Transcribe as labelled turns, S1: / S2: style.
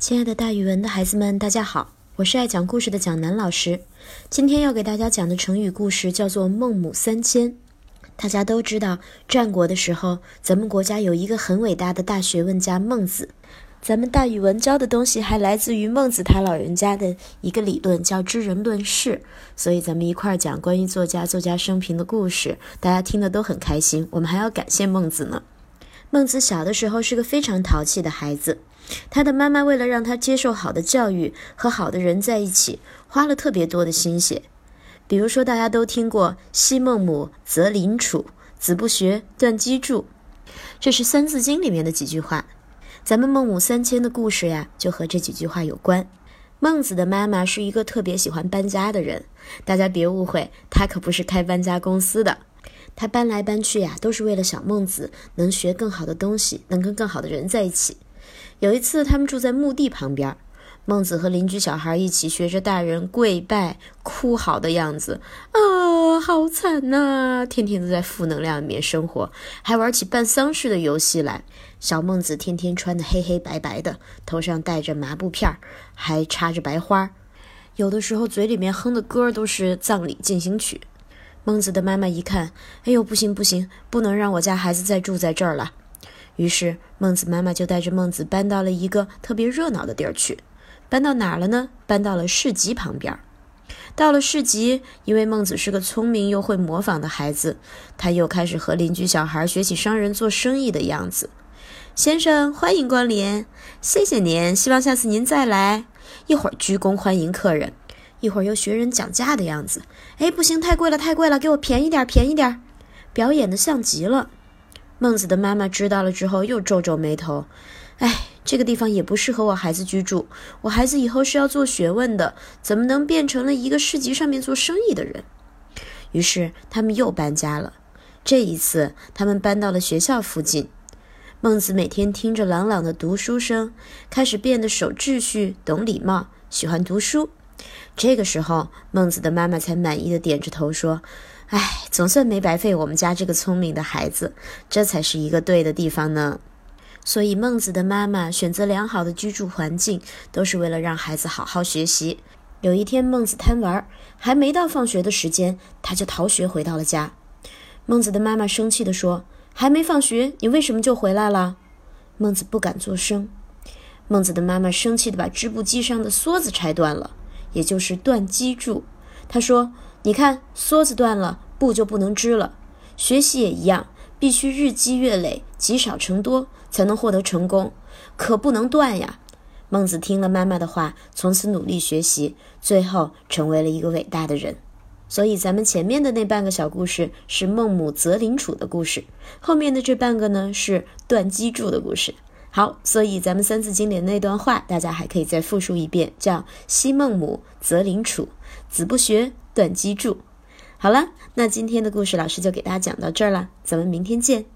S1: 亲爱的，大语文的孩子们，大家好，我是爱讲故事的蒋楠老师。今天要给大家讲的成语故事叫做“孟母三迁”。大家都知道，战国的时候，咱们国家有一个很伟大的大学问家孟子。咱们大语文教的东西还来自于孟子他老人家的一个理论，叫知人论事。所以咱们一块儿讲关于作家、作家生平的故事，大家听得都很开心。我们还要感谢孟子呢。孟子小的时候是个非常淘气的孩子。他的妈妈为了让他接受好的教育，和好的人在一起，花了特别多的心血。比如说，大家都听过“昔孟母，择邻处；子不学，断机杼”，这是《三字经》里面的几句话。咱们孟母三迁的故事呀，就和这几句话有关。孟子的妈妈是一个特别喜欢搬家的人，大家别误会，她可不是开搬家公司的。他搬来搬去呀，都是为了小孟子能学更好的东西，能跟更好的人在一起。有一次，他们住在墓地旁边，孟子和邻居小孩一起学着大人跪拜、哭嚎的样子，啊，好惨呐！天天都在负能量里面生活，还玩起办丧事的游戏来。小孟子天天穿的黑黑白白的，头上戴着麻布片儿，还插着白花，有的时候嘴里面哼的歌都是葬礼进行曲。孟子的妈妈一看，哎呦，不行不行，不能让我家孩子再住在这儿了。于是，孟子妈妈就带着孟子搬到了一个特别热闹的地儿去。搬到哪儿了呢？搬到了市集旁边。到了市集，因为孟子是个聪明又会模仿的孩子，他又开始和邻居小孩学起商人做生意的样子。先生，欢迎光临，谢谢您，希望下次您再来。一会儿鞠躬欢迎客人，一会儿又学人讲价的样子。哎，不行，太贵了，太贵了，给我便宜点，便宜点。表演的像极了。孟子的妈妈知道了之后，又皱皱眉头。哎，这个地方也不适合我孩子居住。我孩子以后是要做学问的，怎么能变成了一个市集上面做生意的人？于是他们又搬家了。这一次，他们搬到了学校附近。孟子每天听着朗朗的读书声，开始变得守秩序、懂礼貌，喜欢读书。这个时候，孟子的妈妈才满意的点着头说。哎，总算没白费我们家这个聪明的孩子，这才是一个对的地方呢。所以孟子的妈妈选择良好的居住环境，都是为了让孩子好好学习。有一天，孟子贪玩，还没到放学的时间，他就逃学回到了家。孟子的妈妈生气地说：“还没放学，你为什么就回来了？”孟子不敢作声。孟子的妈妈生气地把织布机上的梭子拆断了，也就是断机杼。他说。你看，梭子断了，布就不能织了。学习也一样，必须日积月累，积少成多，才能获得成功，可不能断呀。孟子听了妈妈的话，从此努力学习，最后成为了一个伟大的人。所以，咱们前面的那半个小故事是孟母择邻处的故事，后面的这半个呢是断机杼的故事。好，所以咱们三字经里那段话，大家还可以再复述一遍，叫“昔孟母，择邻处，子不学，断机杼”。好了，那今天的故事老师就给大家讲到这儿了，咱们明天见。